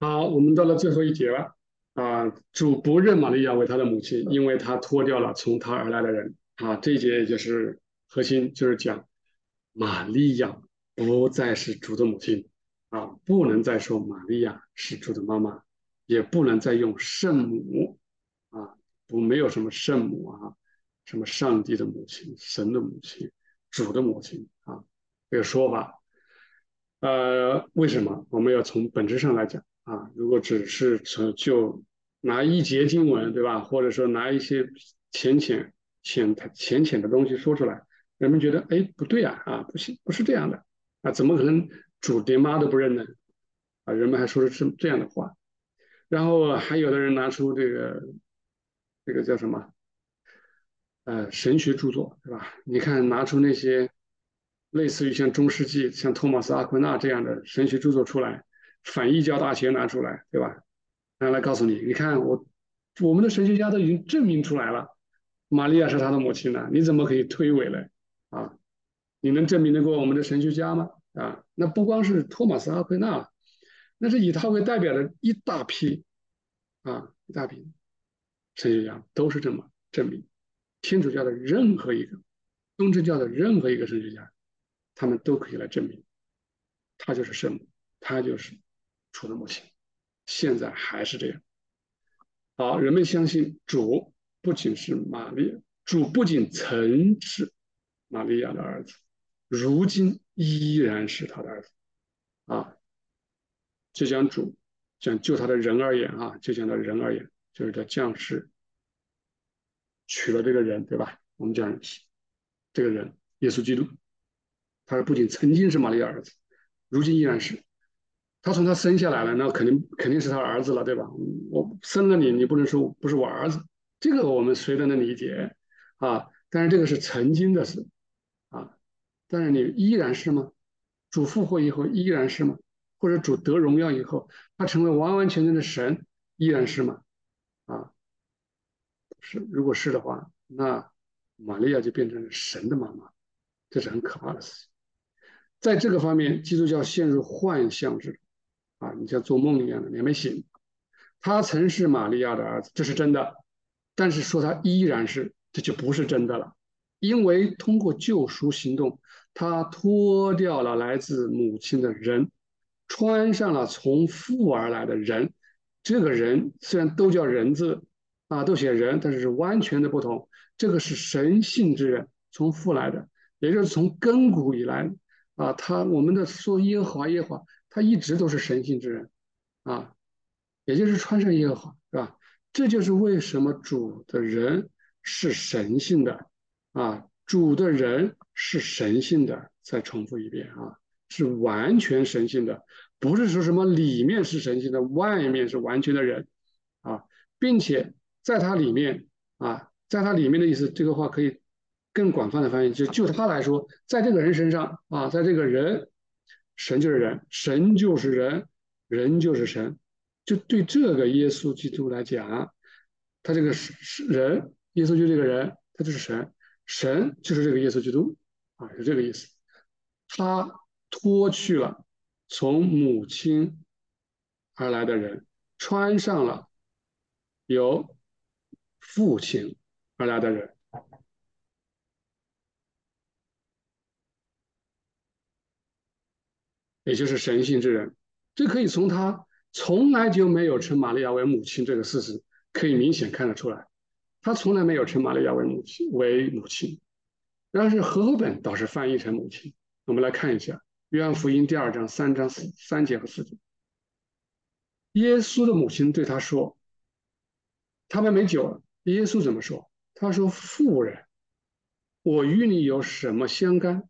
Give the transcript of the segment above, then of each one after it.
好，我们到了最后一节了啊！主不认玛利亚为他的母亲，因为他脱掉了从他而来的人啊。这一节也就是核心，就是讲玛利亚不再是主的母亲啊，不能再说玛利亚是主的妈妈，也不能再用圣母啊，不没有什么圣母啊，什么上帝的母亲、神的母亲、主的母亲啊这个说法。呃，为什么我们要从本质上来讲？啊，如果只是从就拿一节经文，对吧？或者说拿一些浅浅浅浅浅的东西说出来，人们觉得哎不对啊啊不行，不是这样的啊，怎么可能主连妈都不认呢？啊，人们还说出这这样的话，然后还有的人拿出这个这个叫什么呃神学著作，对吧？你看拿出那些类似于像中世纪像托马斯阿奎那这样的神学著作出来。反异教大学拿出来，对吧？拿来告诉你，你看我，我们的神学家都已经证明出来了，玛利亚是他的母亲了，你怎么可以推诿呢？啊，你能证明得过我们的神学家吗？啊，那不光是托马斯阿奎那，那是以他为代表的一大批，啊，一大批神学家都是这么证明，天主教的任何一个，东正教的任何一个神学家，他们都可以来证明，他就是圣母，他就是。主的母亲，现在还是这样。好，人们相信主不仅是玛利亚，主不仅曾是玛利亚的儿子，如今依然是他的儿子。啊，就讲主，讲就他的人而言啊，就讲他人而言，就是叫降世，娶了这个人，对吧？我们讲这个人，耶稣基督，他不仅曾经是玛利亚儿子，如今依然是。他从他生下来了，那肯定肯定是他儿子了，对吧？我生了你，你不能说不是我儿子，这个我们谁都能理解啊。但是这个是曾经的事啊，但是你依然是吗？主复活以后依然是吗？或者主得荣耀以后，他成为完完全全的神依然是吗？啊，是，如果是的话，那玛利亚就变成了神的妈妈，这是很可怕的事情。在这个方面，基督教陷入幻象之中。啊，你像做梦一样的，你还没醒。他曾是玛利亚的儿子，这是真的。但是说他依然是，这就不是真的了。因为通过救赎行动，他脱掉了来自母亲的人，穿上了从父而来的人。这个人虽然都叫人字，啊，都写人，但是是完全的不同。这个是神性之人，从父来的，也就是从亘古以来，啊，他我们的说耶和华耶和华。他一直都是神性之人，啊，也就是穿上耶和华，是吧？这就是为什么主的人是神性的，啊，主的人是神性的。再重复一遍啊，是完全神性的，不是说什么里面是神性的，外面是完全的人，啊，并且在他里面，啊，在他里面的意思，这个话可以更广泛的翻译，就就他来说，在这个人身上，啊，在这个人。神就是人，神就是人，人就是神。就对这个耶稣基督来讲，他这个是是人，耶稣就这个人，他就是神，神就是这个耶稣基督啊，是这个意思。他脱去了从母亲而来的人，穿上了由父亲而来的人。也就是神性之人，这可以从他从来就没有称玛利亚为母亲这个事实可以明显看得出来，他从来没有称玛利亚为母亲为母亲，但是和合本倒是翻译成母亲。我们来看一下《约翰福音》第二章三章三节和四节，耶稣的母亲对他说：“他们没酒了。”耶稣怎么说？他说：“妇人，我与你有什么相干？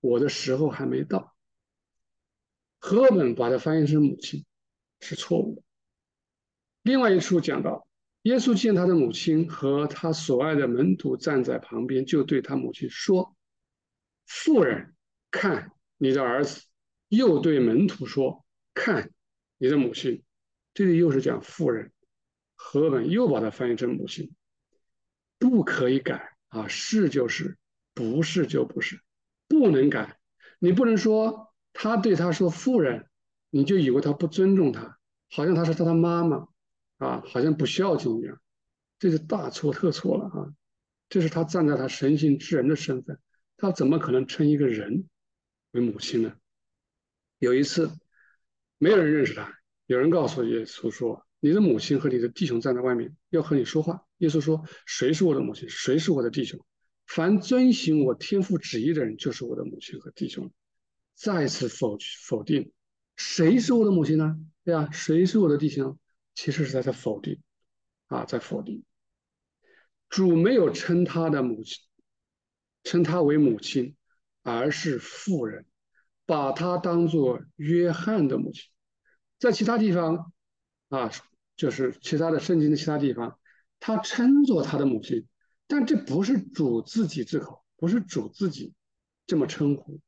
我的时候还没到。”和本把它翻译成母亲是错误的。另外一处讲到，耶稣见他的母亲和他所爱的门徒站在旁边，就对他母亲说：“妇人，看你的儿子。”又对门徒说：“看你的母亲。”这里又是讲妇人，和本又把它翻译成母亲，不可以改啊，是就是，不是就不是，不能改，你不能说。他对他说：“妇人，你就以为他不尊重他，好像他是他的妈妈啊，好像不孝敬一样，这是大错特错了啊！这是他站在他神性之人的身份，他怎么可能称一个人为母亲呢？有一次，没有人认识他，有人告诉耶稣说：“你的母亲和你的弟兄站在外面，要和你说话。”耶稣说：“谁是我的母亲？谁是我的弟兄？凡遵行我天父旨意的人，就是我的母亲和弟兄。”再次否否定，谁是我的母亲呢？对啊，谁是我的弟兄？其实是在在否定，啊，在否定。主没有称他的母亲，称他为母亲，而是妇人，把他当做约翰的母亲。在其他地方，啊，就是其他的圣经的其他地方，他称作他的母亲，但这不是主自己之口，不是主自己这么称呼，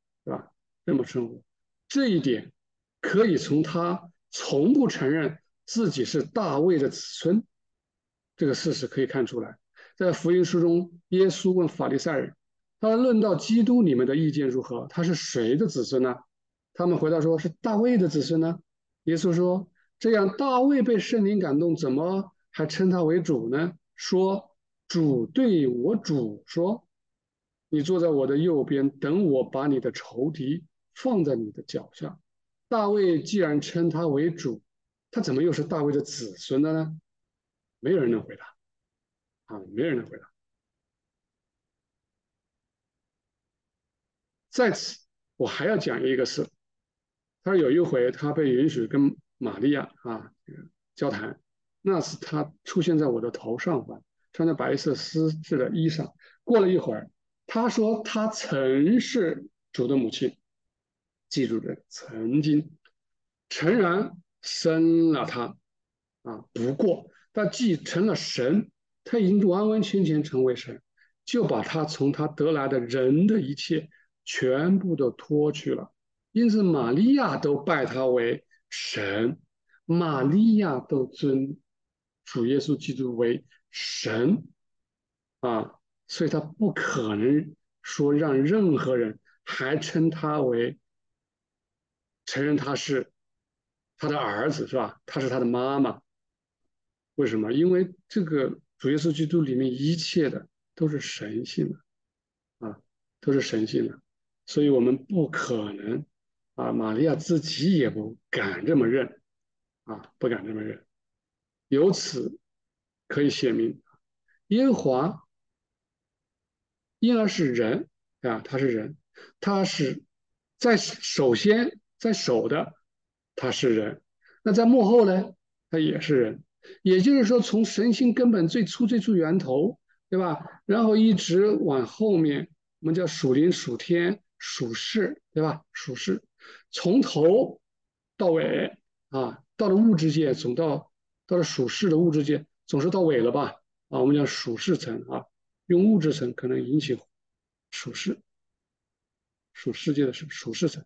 是吧？这么称呼，这一点可以从他从不承认自己是大卫的子孙这个事实可以看出来。在福音书中，耶稣问法利赛人：“他论到基督，你们的意见如何？他是谁的子孙呢？”他们回答说：“是大卫的子孙呢。”耶稣说：“这样，大卫被圣灵感动，怎么还称他为主呢？说主对我主说：‘你坐在我的右边，等我把你的仇敌。’”放在你的脚下。大卫既然称他为主，他怎么又是大卫的子孙的呢？没有人能回答，啊，没有人能回答。在此，我还要讲一个事。他说有一回，他被允许跟玛利亚啊交谈，那是他出现在我的头上方，穿着白色丝质的衣裳。过了一会儿，他说他曾是主的母亲。记住的，曾经诚然生了他啊，不过他既成了神，他已经完完全全成为神，就把他从他得来的人的一切全部都脱去了。因此，玛利亚都拜他为神，玛利亚都尊主耶稣基督为神啊，所以他不可能说让任何人还称他为。承认他是他的儿子是吧？他是他的妈妈，为什么？因为这个主耶稣基督里面一切的都是神性的啊，都是神性的，所以我们不可能啊，玛利亚自己也不敢这么认啊，不敢这么认。由此可以写明，耶和华婴儿是人啊，他是人，他是在首先。在手的他是人，那在幕后呢？他也是人。也就是说，从神性根本最初最初源头，对吧？然后一直往后面，我们叫属灵、属天、属世，对吧？属世，从头到尾啊，到了物质界，总到到了属世的物质界，总是到尾了吧？啊，我们讲属世层啊，用物质层可能引起属世，属世界的属属世层。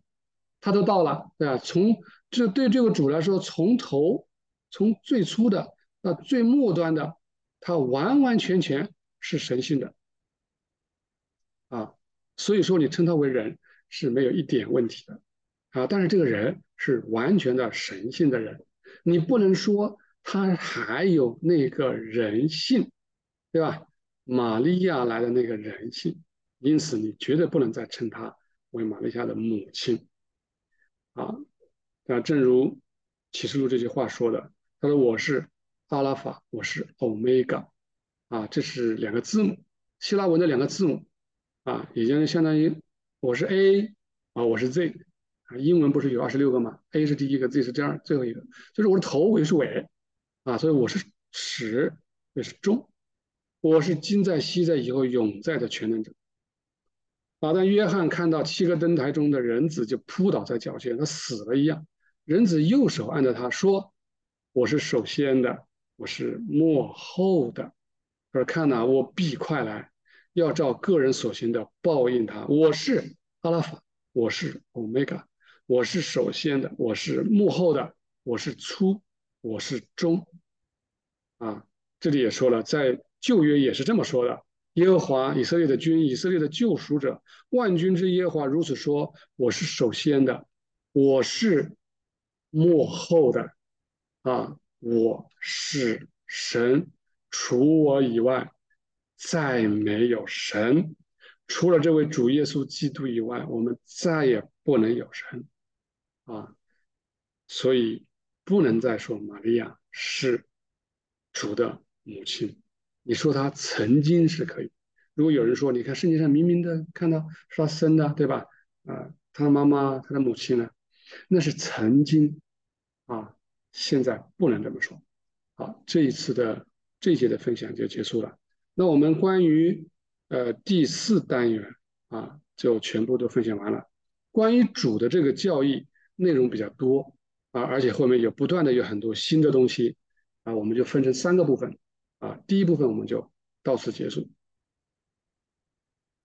他都到了，对吧？从这对这个主来说，从头从最初的到最末端的，他完完全全是神性的啊。所以说，你称他为人是没有一点问题的啊。但是这个人是完全的神性的人，你不能说他还有那个人性，对吧？玛利亚来的那个人性，因此你绝对不能再称他为玛利亚的母亲。啊，那正如启示录这句话说的，他说我是阿拉法，我是欧米伽，啊，这是两个字母，希腊文的两个字母，啊，已经相当于我是 A，啊，我是 Z，啊，英文不是有二十六个吗？A 是第一个，Z 是第二，最后一个，就是我的头，我是尾，啊，所以我是始，也是终，我是今在、昔在、以后永在的全能者。马当约翰看到七个灯台中的人子，就扑倒在脚前，他死了一样。人子右手按着他说：“我是首先的，我是末后的。而看呐，我必快来，要照个人所行的报应他。我是阿拉法，我是欧米伽，我是首先的，我是幕后的，我是初，我是终。”啊，这里也说了，在旧约也是这么说的。耶和华以色列的君，以色列的救赎者，万军之耶和华如此说：“我是首先的，我是幕后的，啊，我是神，除我以外再没有神，除了这位主耶稣基督以外，我们再也不能有神啊，所以不能再说玛利亚是主的母亲。你说他曾经是可以，如果有人说，你看圣经上明明的看到是他生的，对吧？啊，他的妈妈，他的母亲呢？那是曾经啊。现在不能这么说。好，这一次的这节的分享就结束了。那我们关于呃第四单元啊，就全部都分享完了。关于主的这个教义内容比较多啊，而且后面有不断的有很多新的东西啊，我们就分成三个部分啊。第一部分我们就到此结束。